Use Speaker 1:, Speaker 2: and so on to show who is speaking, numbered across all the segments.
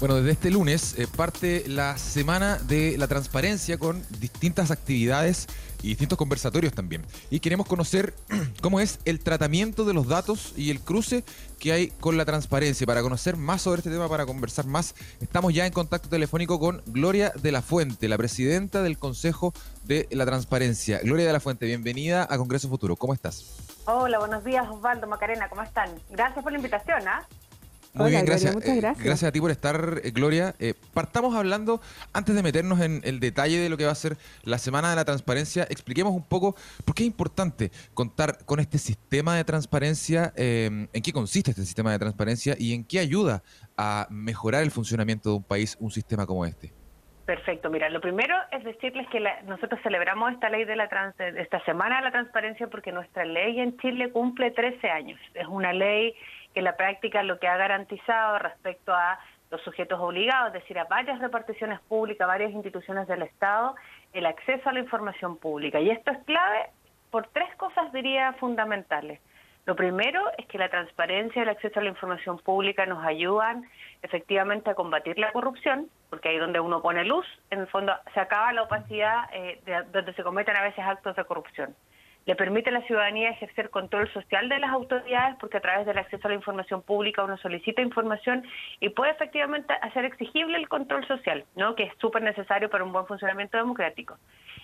Speaker 1: Bueno, desde este lunes eh, parte la semana de la transparencia con distintas actividades y distintos conversatorios también. Y queremos conocer cómo es el tratamiento de los datos y el cruce que hay con la transparencia. Para conocer más sobre este tema, para conversar más, estamos ya en contacto telefónico con Gloria de la Fuente, la presidenta del Consejo de la Transparencia. Gloria de la Fuente, bienvenida a Congreso Futuro. ¿Cómo estás?
Speaker 2: Hola, buenos días Osvaldo, Macarena, ¿cómo están? Gracias por la invitación, ¿ah?
Speaker 1: Muy bien, gracias. muchas eh, gracias. gracias a ti por estar, eh, Gloria. Eh, partamos hablando, antes de meternos en el detalle de lo que va a ser la Semana de la Transparencia, expliquemos un poco por qué es importante contar con este sistema de transparencia, en qué consiste este sistema de transparencia y en qué ayuda a mejorar el funcionamiento de un país, un sistema como este.
Speaker 2: Perfecto, mira, lo primero es decirles que nosotros celebramos esta ley de la esta semana de la transparencia porque nuestra ley en Chile cumple 13 años. Es una ley que la práctica lo que ha garantizado respecto a los sujetos obligados, es decir, a varias reparticiones públicas, varias instituciones del Estado, el acceso a la información pública. Y esto es clave por tres cosas, diría, fundamentales. Lo primero es que la transparencia y el acceso a la información pública nos ayudan efectivamente a combatir la corrupción, porque ahí donde uno pone luz, en el fondo se acaba la opacidad eh, de, donde se cometen a veces actos de corrupción le permite a la ciudadanía ejercer control social de las autoridades porque a través del acceso a la información pública uno solicita información y puede efectivamente hacer exigible el control social, ¿no? que es súper necesario para un buen funcionamiento democrático.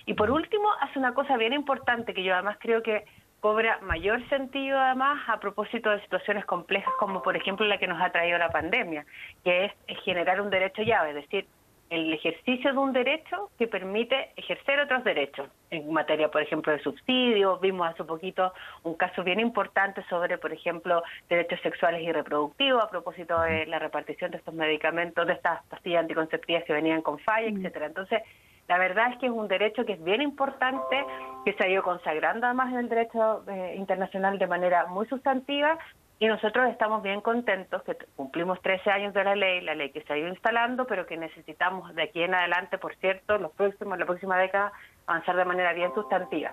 Speaker 2: Y por último, hace una cosa bien importante que yo además creo que cobra mayor sentido además a propósito de situaciones complejas como por ejemplo la que nos ha traído la pandemia, que es generar un derecho llave, es decir, el ejercicio de un derecho que permite ejercer otros derechos en materia, por ejemplo, de subsidios. Vimos hace poquito un caso bien importante sobre, por ejemplo, derechos sexuales y reproductivos a propósito de la repartición de estos medicamentos, de estas pastillas anticonceptivas que venían con falla, mm. etcétera. Entonces, la verdad es que es un derecho que es bien importante, que se ha ido consagrando además en el derecho eh, internacional de manera muy sustantiva y nosotros estamos bien contentos que cumplimos 13 años de la ley, la ley que se ha ido instalando, pero que necesitamos de aquí en adelante, por cierto, los próximos, la próxima década, avanzar de manera bien sustantiva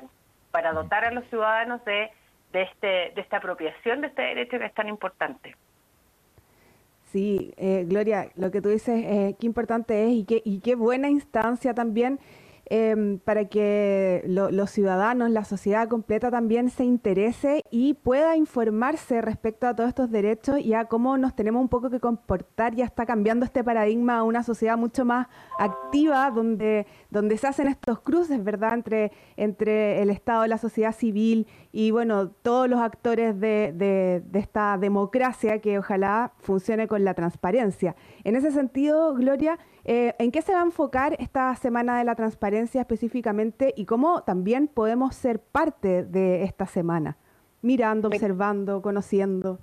Speaker 2: para dotar a los ciudadanos de, de, este, de esta apropiación de este derecho que es tan importante.
Speaker 3: Sí, eh, Gloria, lo que tú dices, eh, qué importante es y qué, y qué buena instancia también Em, para que los ciudadanos, la sociedad completa también se interese y pueda informarse respecto a todos estos derechos y a cómo nos tenemos un poco que comportar. Ya está cambiando este paradigma a una sociedad mucho más activa, donde, donde se hacen estos cruces, ¿verdad?, entre, entre el Estado, la sociedad civil y, bueno, todos los actores de, de, esta democracia que ojalá funcione con la transparencia. En ese sentido, Gloria, eh, ¿En qué se va a enfocar esta Semana de la Transparencia específicamente y cómo también podemos ser parte de esta semana? Mirando, observando, conociendo.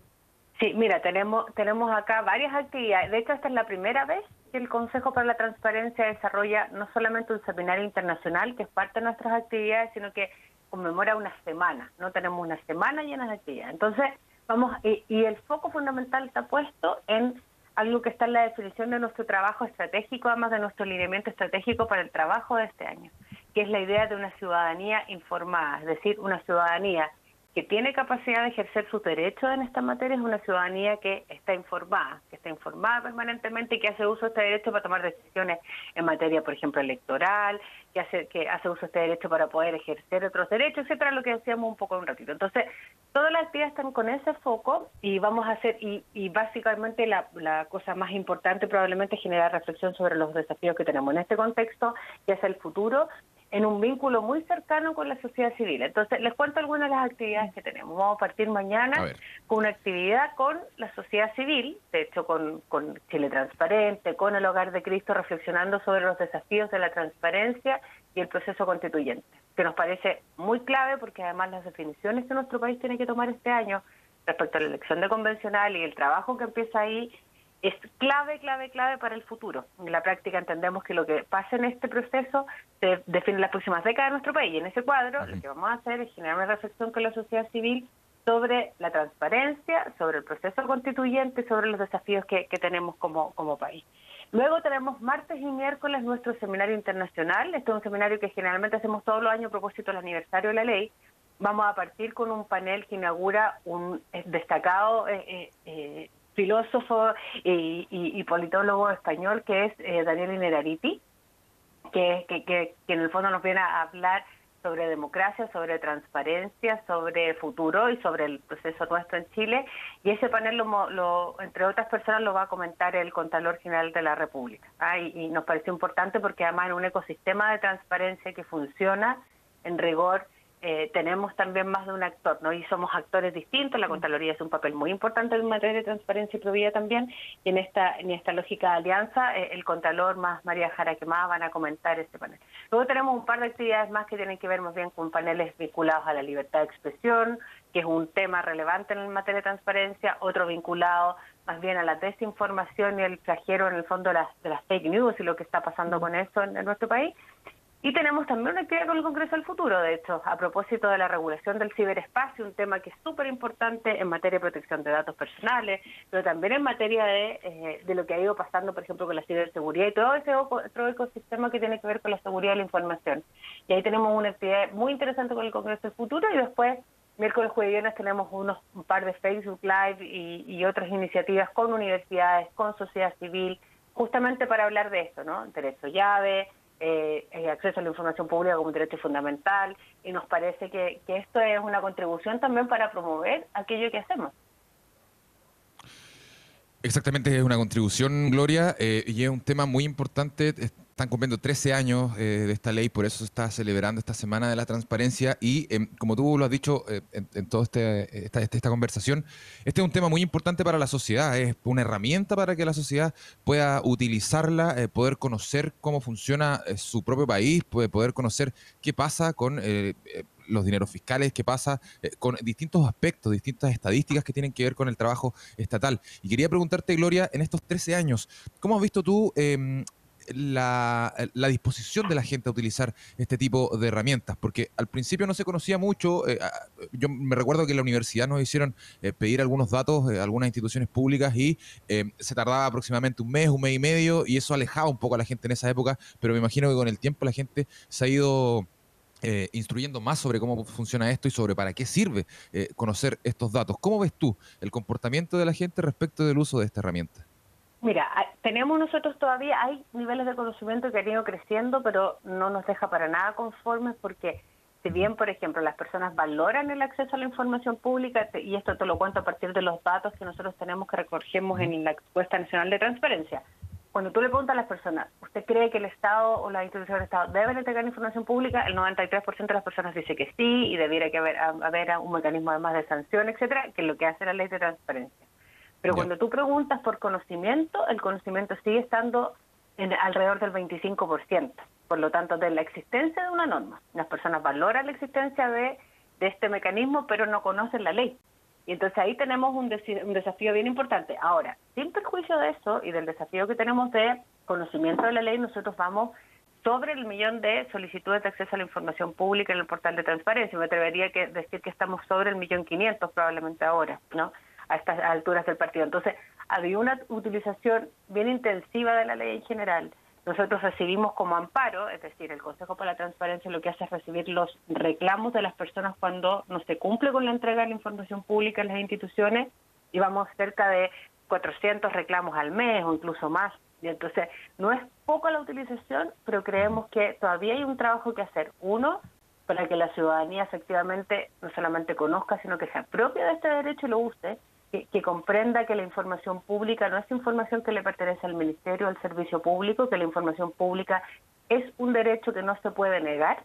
Speaker 2: Sí, mira, tenemos, tenemos acá varias actividades. De hecho, esta es la primera vez que el Consejo para la Transparencia desarrolla no solamente un seminario internacional, que es parte de nuestras actividades, sino que conmemora una semana. No tenemos una semana llena de actividades. Entonces, vamos, y, y el foco fundamental está puesto en algo que está en la definición de nuestro trabajo estratégico, además de nuestro lineamiento estratégico para el trabajo de este año, que es la idea de una ciudadanía informada, es decir, una ciudadanía que tiene capacidad de ejercer sus derechos en esta materia es una ciudadanía que está informada, que está informada permanentemente y que hace uso de este derecho para tomar decisiones en materia, por ejemplo, electoral, que hace, que hace uso de este derecho para poder ejercer otros derechos, etcétera, lo que decíamos un poco un ratito. Entonces, todas las actividades están con ese foco y vamos a hacer, y, y básicamente la, cosa más importante probablemente es generar reflexión sobre los desafíos que tenemos en este contexto, y hacia el futuro, en un vínculo muy cercano con la sociedad civil. Entonces, les cuento algunas de las actividades que tenemos. Vamos a partir mañana con una actividad con la sociedad civil, de hecho con, con Chile Transparente, con el Hogar de Cristo, reflexionando sobre los desafíos de la transparencia y el proceso constituyente, que nos parece muy clave porque además las definiciones que nuestro país tiene que tomar este año respecto a la elección de convencional y el trabajo que empieza ahí es clave, clave, clave para el futuro. En la práctica entendemos que lo que pasa en este proceso se define las próximas décadas de nuestro país. Y en ese cuadro lo que vamos a hacer es generar una reflexión con la sociedad civil sobre la transparencia, sobre el proceso constituyente, sobre los desafíos que, tenemos como, como país. Luego tenemos martes y miércoles nuestro seminario internacional. Este es un seminario que generalmente hacemos todos los años a propósito del aniversario de la ley. Vamos a partir con un panel que inaugura un destacado eh, eh, eh filósofo y, politólogo español que es eh, Daniel Inerariti, que, que, en el fondo nos viene a hablar sobre democracia, sobre transparencia, sobre futuro y sobre el proceso nuestro en Chile. Y ese panel, lo, entre otras personas, lo va a comentar el Contralor General de la República. ¿ah? y, nos pareció importante porque además en un ecosistema de transparencia que funciona en rigor eh, tenemos también más de un actor, ¿no? Y somos actores distintos, la Contraloría es un papel muy importante en materia de transparencia y probidad también, y en esta, en esta lógica de alianza, eh, el Contralor más María Jara van a comentar este panel. Luego tenemos un par de actividades más que tienen que ver más bien con paneles vinculados a la libertad de expresión, que es un tema relevante en materia de transparencia, otro vinculado más bien a la desinformación y el flagelo en el fondo de las, de las fake news y lo que está pasando con eso en nuestro país. Y tenemos también una actividad con el Congreso del Futuro, de hecho, a propósito de la regulación del ciberespacio, un tema que es súper importante en materia de protección de datos personales, pero también en materia de, eh, de lo que ha ido pasando, por ejemplo, con la ciberseguridad y todo ese otro ecosistema que tiene que ver con la seguridad de la información. Y ahí tenemos una actividad muy interesante con el Congreso del Futuro y después, miércoles, jueves y viernes, tenemos unos, un par de Facebook Live y, y otras iniciativas con universidades, con sociedad civil, justamente para hablar de esto, ¿no? Derecho llave, eh, el acceso a la información pública como un derecho fundamental y nos parece que, que esto es una contribución también para promover aquello que hacemos.
Speaker 1: Exactamente, es una contribución, Gloria, eh, y es un tema muy importante. Están cumpliendo 13 años eh, de esta ley, por eso se está celebrando esta Semana de la Transparencia y, em, como tú lo has dicho eh, en, toda este, esta, esta, conversación, este es un tema muy importante para la sociedad, es una herramienta para que la sociedad pueda utilizarla, poder conocer cómo funciona su propio país, poder conocer qué pasa con los dineros fiscales, qué pasa eh, con distintos aspectos, distintas estadísticas que tienen que ver con el trabajo estatal. Y quería preguntarte, Gloria, en estos 13 años, ¿cómo has visto tú em, la, disposición de la gente a utilizar este tipo de herramientas, porque al principio no se conocía mucho. Eh, yo me recuerdo que en la universidad nos hicieron eh, pedir algunos datos de algunas instituciones públicas y se tardaba aproximadamente un mes, un mes y medio, y eso alejaba un poco a la gente en esa época, pero me imagino que con el tiempo la gente se ha ido eh, instruyendo más sobre cómo funciona esto y sobre para qué sirve eh, conocer estos datos. ¿Cómo ves tú el comportamiento de la gente respecto del uso de esta herramienta?
Speaker 2: Mira, tenemos nosotros todavía, hay niveles de conocimiento que han ido creciendo, pero no nos deja para nada conformes porque si bien, por ejemplo, las personas valoran el acceso a la información pública, y esto te lo cuento a partir de los datos que nosotros tenemos que recogemos en la encuesta nacional de transparencia, cuando tú le preguntas a las personas, ¿usted cree que el Estado o la institución del Estado deben entregar información pública? El 93% de las personas dice que sí y debiera que haber, haber un mecanismo además de sanción, etcétera, que es lo que hace la ley de transparencia. Pero cuando tú preguntas por conocimiento, el conocimiento sigue estando en alrededor del 25%. Por lo tanto, de la existencia de una norma. Las personas valoran la existencia de, de este mecanismo, pero no conocen la ley. Y entonces ahí tenemos un, desafío bien importante. Ahora, sin perjuicio de eso y del desafío que tenemos de conocimiento de la ley, nosotros vamos sobre el millón de solicitudes de acceso a la información pública en el portal de transparencia. Me atrevería a decir que estamos sobre el millón quinientos probablemente ahora, ¿no? A estas alturas del partido. Entonces, había una utilización bien intensiva de la ley en general nosotros recibimos como amparo, es decir, el Consejo para la Transparencia lo que hace es recibir los reclamos de las personas cuando no se cumple con la entrega de la información pública en las instituciones y vamos cerca de 400 reclamos al mes o incluso más. Y entonces, no es poco la utilización, pero creemos que todavía hay un trabajo que hacer. Uno, para que la ciudadanía efectivamente no solamente conozca, sino que se apropie de este derecho y lo use que, comprenda que la información pública no es información que le pertenece al Ministerio, al Servicio Público, que la información pública es un derecho que no se puede negar.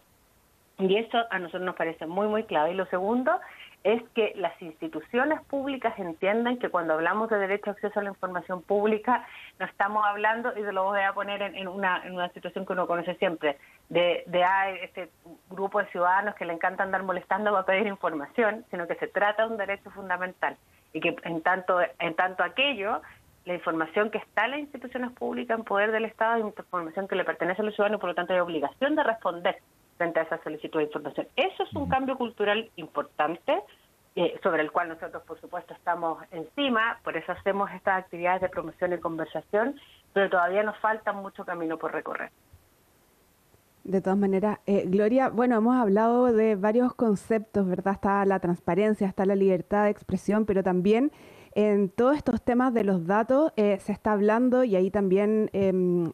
Speaker 2: Y eso a nosotros nos parece muy, muy clave. Y lo segundo es que las instituciones públicas entiendan que cuando hablamos de derecho a acceso a la información pública, no estamos hablando, y se lo voy a poner en, una, en una situación que uno conoce siempre, de, de ah, este grupo de ciudadanos que le encanta andar molestando para pedir información, sino que se trata de un derecho fundamental y que en tanto, en tanto aquello, la información que está en las instituciones públicas en poder del Estado es información que le pertenece a los ciudadanos y por lo tanto hay obligación de responder frente a esa solicitud de información. Eso es un cambio cultural importante eh, sobre el cual nosotros, por supuesto, estamos encima, por eso hacemos estas actividades de promoción y conversación, pero todavía nos falta mucho camino por recorrer.
Speaker 3: De todas maneras, eh, Gloria, bueno, hemos hablado de varios conceptos, ¿verdad? Está la transparencia, está la libertad de expresión, pero también en todos estos temas de los datos eh, se está hablando y ahí también em,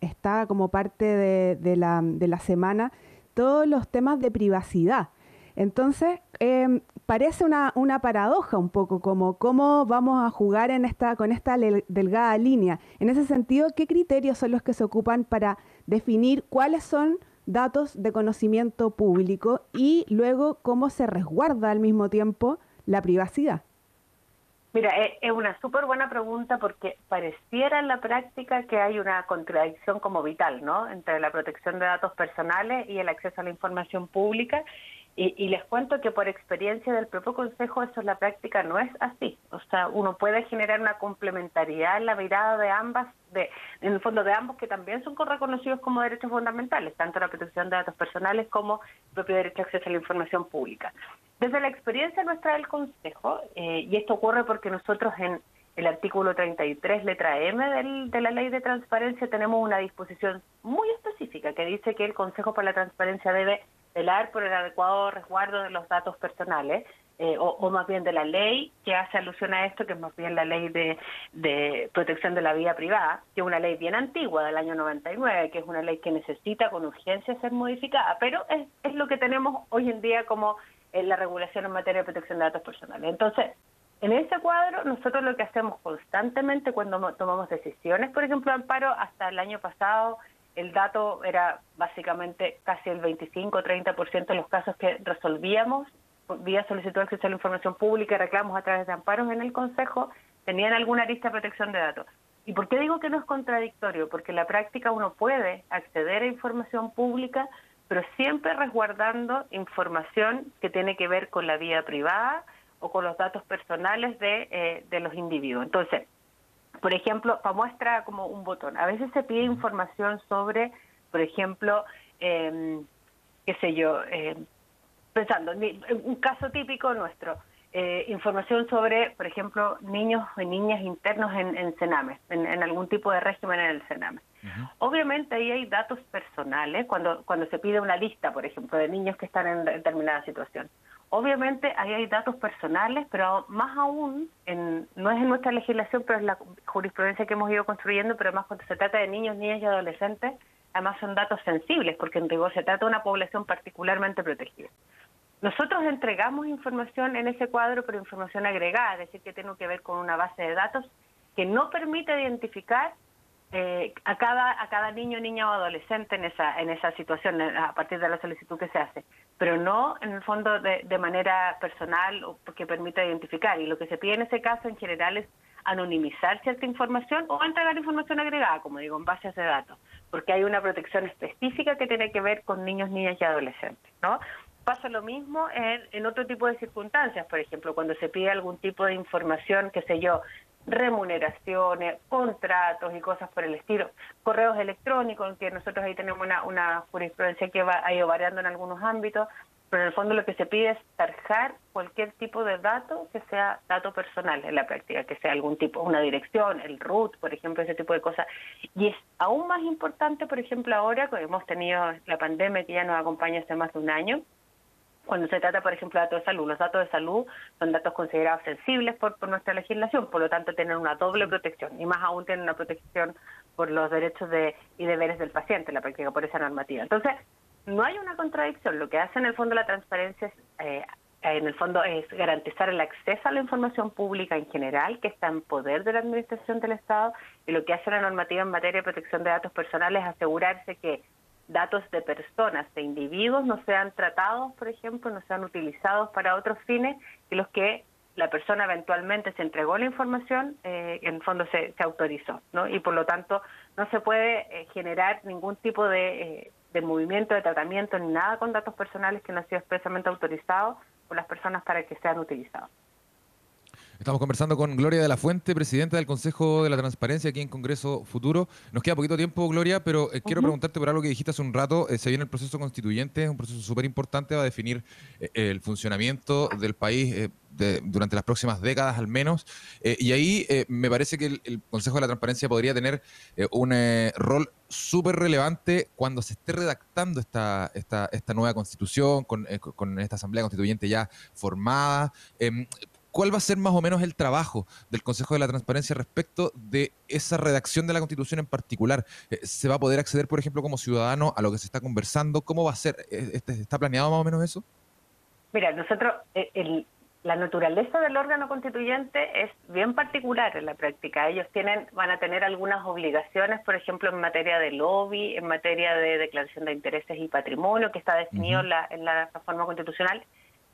Speaker 3: está como parte de, la, de, la, semana todos los temas de privacidad. Entonces, em, parece una, una, paradoja un poco, como cómo vamos a jugar en esta, con esta delgada línea. En ese sentido, ¿qué criterios son los que se ocupan para definir cuáles son datos de conocimiento público y luego cómo se resguarda al mismo tiempo la privacidad?
Speaker 2: Mira, e, es una súper buena pregunta porque pareciera en la práctica que hay una contradicción como vital, ¿no? Entre la protección de datos personales y el acceso a la información pública. Y, les cuento que por experiencia del propio Consejo, eso en la práctica no es así. O sea, uno puede generar una complementariedad en la mirada de ambas, de, en el fondo de ambos, que también son reconocidos como derechos fundamentales, tanto la protección de datos personales como el propio derecho a acceso a la información pública. Desde la experiencia nuestra del Consejo, eh, y esto ocurre porque nosotros en el artículo 33, letra M de la Ley de Transparencia, tenemos una disposición muy específica que dice que el Consejo para la Transparencia debe velar por el adecuado resguardo de los datos personales, eh, o, más bien de la ley que hace alusión a esto, que es más bien la ley de, de, protección de la vida privada, que es una ley bien antigua del año 99, que es una ley que necesita con urgencia ser modificada, pero es, es lo que tenemos hoy en día como en la regulación en materia de protección de datos personales. Entonces, en ese cuadro, nosotros lo que hacemos constantemente cuando tomamos decisiones, por ejemplo, Amparo, hasta el año pasado, el dato era básicamente casi el 25-30% de los casos que resolvíamos vía solicitud de acceso a la información pública y reclamos a través de amparos en el Consejo, tenían alguna lista de protección de datos. ¿Y por qué digo que no es contradictorio? Porque en la práctica uno puede acceder a información pública pero siempre resguardando información que tiene que ver con la vida privada o con los datos personales de, eh, de los individuos. Entonces, por ejemplo, para muestra como un botón, a veces se pide información sobre, por ejemplo, eh, qué sé yo, eh, pensando, un caso típico nuestro, eh, información sobre, por ejemplo, niños y niñas internos en, en Sename, en, algún tipo de régimen en el Sename. Obviamente ahí hay datos personales cuando, cuando se pide una lista, por ejemplo, de niños que están en determinada situación. Obviamente ahí hay datos personales, pero más aún, en, no es en nuestra legislación, pero es la jurisprudencia que hemos ido construyendo, pero además cuando se trata de niños, niñas y adolescentes, además son datos sensibles, porque en rigor se trata de una población particularmente protegida. Nosotros entregamos información en ese cuadro, pero información agregada, es decir, que tiene que ver con una base de datos que no permite identificar eh, a cada a cada niño, niña o adolescente en esa en esa situación a partir de la solicitud que se hace, pero no en el fondo de, de manera personal o que permita identificar. Y lo que se pide en ese caso en general es anonimizar cierta información o entregar información agregada, como digo, en base a ese dato, porque hay una protección específica que tiene que ver con niños, niñas y adolescentes, ¿no? Pasa lo mismo en, en otro tipo de circunstancias, por ejemplo, cuando se pide algún tipo de información, qué sé yo, remuneraciones, contratos y cosas por el estilo, correos electrónicos, que nosotros ahí tenemos una, una jurisprudencia que va, ha ido variando en algunos ámbitos, pero en el fondo lo que se pide es tarjar cualquier tipo de dato que sea dato personal en la práctica, que sea algún tipo, una dirección, el root, por ejemplo, ese tipo de cosas. Y es aún más importante, por ejemplo, ahora que hemos tenido la pandemia que ya nos acompaña hace más de un año, cuando se trata, por ejemplo, de datos de salud. Los datos de salud son datos considerados sensibles por, nuestra legislación, por lo tanto tienen una doble protección y más aún tienen una protección por los derechos de, y deberes del paciente en la práctica, por esa normativa. Entonces, no hay una contradicción. Lo que hace en el fondo la transparencia es, eh, en el fondo es garantizar el acceso a la información pública en general, que está en poder de la Administración del Estado, y lo que hace la normativa en materia de protección de datos personales es asegurarse que datos de personas, de individuos, no sean tratados, por ejemplo, no sean utilizados para otros fines que los que la persona eventualmente se entregó la información, eh, en el fondo se, se, autorizó, ¿no? Y por lo tanto no se puede eh, generar ningún tipo de, eh, de movimiento, de tratamiento, ni nada con datos personales que no han sido expresamente autorizados por las personas para que sean utilizados.
Speaker 1: Estamos conversando con Gloria de la Fuente, presidenta del Consejo de la Transparencia aquí en Congreso Futuro. Nos queda poquito tiempo, Gloria, pero eh, quiero preguntarte por algo que dijiste hace un rato. Eh, se viene el proceso constituyente, es un proceso súper importante, va a definir eh, el funcionamiento del país durante las próximas décadas al menos. y ahí me parece que el, Consejo de la Transparencia podría tener un rol súper relevante cuando se esté redactando esta, esta, esta nueva constitución, con, con esta Asamblea Constituyente ya formada. ¿Cuál va a ser más o menos el trabajo del Consejo de la Transparencia respecto de esa redacción de la Constitución en particular? Eh, ¿Se va a poder acceder, por ejemplo, como ciudadano a lo que se está conversando? ¿Cómo va a ser? Eh, este, ¿Está planeado más o menos eso?
Speaker 2: Mira, nosotros, el, la naturaleza del órgano constituyente es bien particular en la práctica. Ellos tienen, van a tener algunas obligaciones, por ejemplo, en materia de lobby, en materia de declaración de intereses y patrimonio, que está definido en, la, en la reforma constitucional,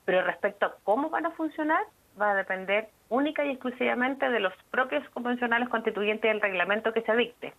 Speaker 2: pero respecto a cómo van a funcionar, va a depender única y exclusivamente de los propios convencionales constituyentes y el reglamento que se dicte.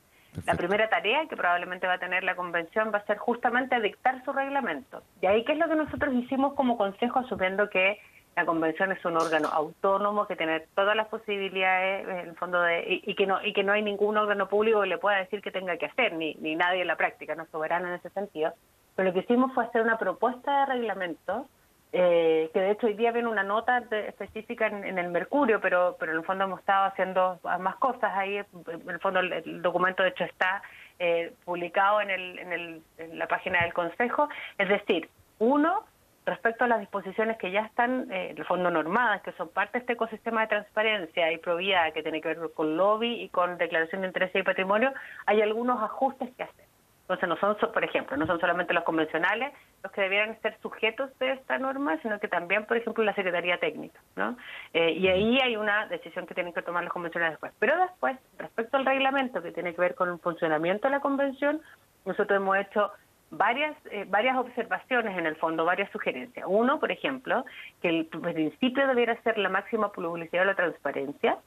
Speaker 2: La primera tarea que probablemente va a tener la convención va a ser justamente dictar su reglamento. Y ahí, ¿qué es lo que nosotros hicimos como consejo, asumiendo que la convención es un órgano autónomo que tiene todas las posibilidades en el fondo de y, que no y que no hay ningún órgano público que le pueda decir que tenga que hacer ni ni nadie en la práctica no es soberano en ese sentido pero lo que hicimos fue hacer una propuesta de reglamento eh, que de hecho hoy día viene una nota específica en, el Mercurio pero pero en el fondo hemos estado haciendo más cosas ahí en el fondo el, documento de hecho está eh, publicado en el, en el en la página del Consejo es decir uno respecto a las disposiciones que ya están, eh, en el fondo, normadas, que son parte de este ecosistema de transparencia y probidad que tiene que ver con lobby y con declaración de interés y patrimonio, hay algunos ajustes que hacer. Entonces, no son, por ejemplo, no son solamente los convencionales los que debieran ser sujetos de esta norma, sino que también, por ejemplo, la Secretaría Técnica. ¿no? Eh, y ahí hay una decisión que tienen que tomar los convencionales después. Pero después, respecto al reglamento que tiene que ver con el funcionamiento de la convención, nosotros hemos hecho varias, eh, varias observaciones en el fondo, varias sugerencias. Uno, por ejemplo, que el principio debiera ser la máxima publicidad o la transparencia,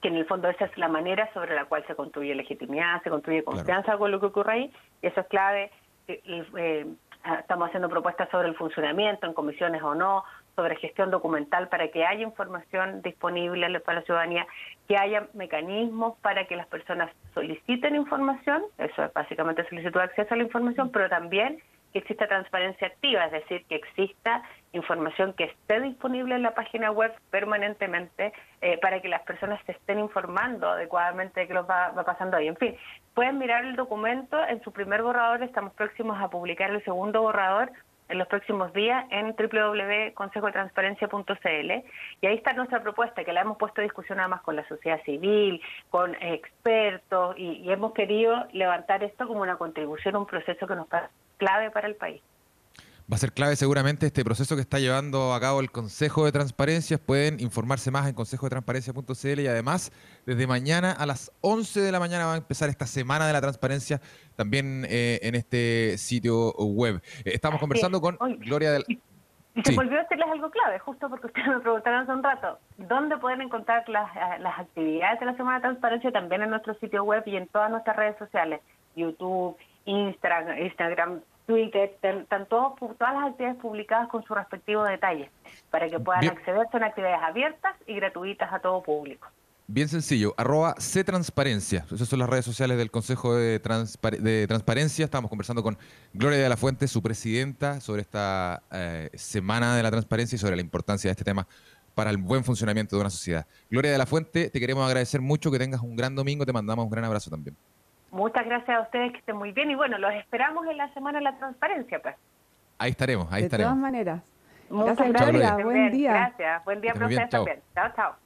Speaker 2: que en el fondo esa es la manera sobre la cual se construye legitimidad, se construye confianza con lo que ocurre ahí, y eso es clave. Eh, eh, estamos haciendo propuestas sobre el funcionamiento, en comisiones o no, sobre gestión documental para que haya información disponible para la ciudadanía, que haya mecanismos para que las personas soliciten información, eso es básicamente solicitud de acceso a la información, pero también que exista transparencia activa, es decir, que exista información que esté disponible en la página web permanentemente eh, para que las personas se estén informando adecuadamente de qué los va, va, pasando ahí. En fin, pueden mirar el documento en su primer borrador, estamos próximos a publicar el segundo borrador, en los próximos días en www.consejotransparencia.cl y ahí está nuestra propuesta que la hemos puesto a discusión además con la sociedad civil, con expertos y, y hemos querido levantar esto como una contribución un proceso que nos parece clave para el país.
Speaker 1: Va a ser clave seguramente este proceso que está llevando a cabo el Consejo de Transparencia. Pueden informarse más en consejodetransparencia.cl y además desde mañana a las 11 de la mañana va a empezar esta semana de la transparencia también eh, en este sitio web. Eh, estamos conversando con Gloria del...
Speaker 2: Y, se volvió a decirles algo clave, justo porque ustedes me preguntaron hace un rato, ¿dónde pueden encontrar las, las actividades de la Semana de Transparencia? También en nuestro sitio web y en todas nuestras redes sociales, YouTube, Instagram, Instagram Twitter, están todas las actividades publicadas con su respectivo detalle, para que puedan acceder. Son actividades abiertas y gratuitas a todo público.
Speaker 1: Bien sencillo, arroba Transparencia. Esas son las redes sociales del Consejo de, Transparencia. Estamos conversando con Gloria de la Fuente, su presidenta, sobre esta eh, Semana de la Transparencia y sobre la importancia de este tema para el buen funcionamiento de una sociedad. Gloria de la Fuente, te queremos agradecer mucho, que tengas un gran domingo, te mandamos un gran abrazo también.
Speaker 2: Muchas gracias a ustedes, que estén muy bien. Y bueno, los esperamos en la Semana de la Transparencia, pues.
Speaker 1: Ahí estaremos, ahí estaremos.
Speaker 3: De todas maneras.
Speaker 2: Muchas gracias. Buen día. Gracias. Buen día también. Chao, chao.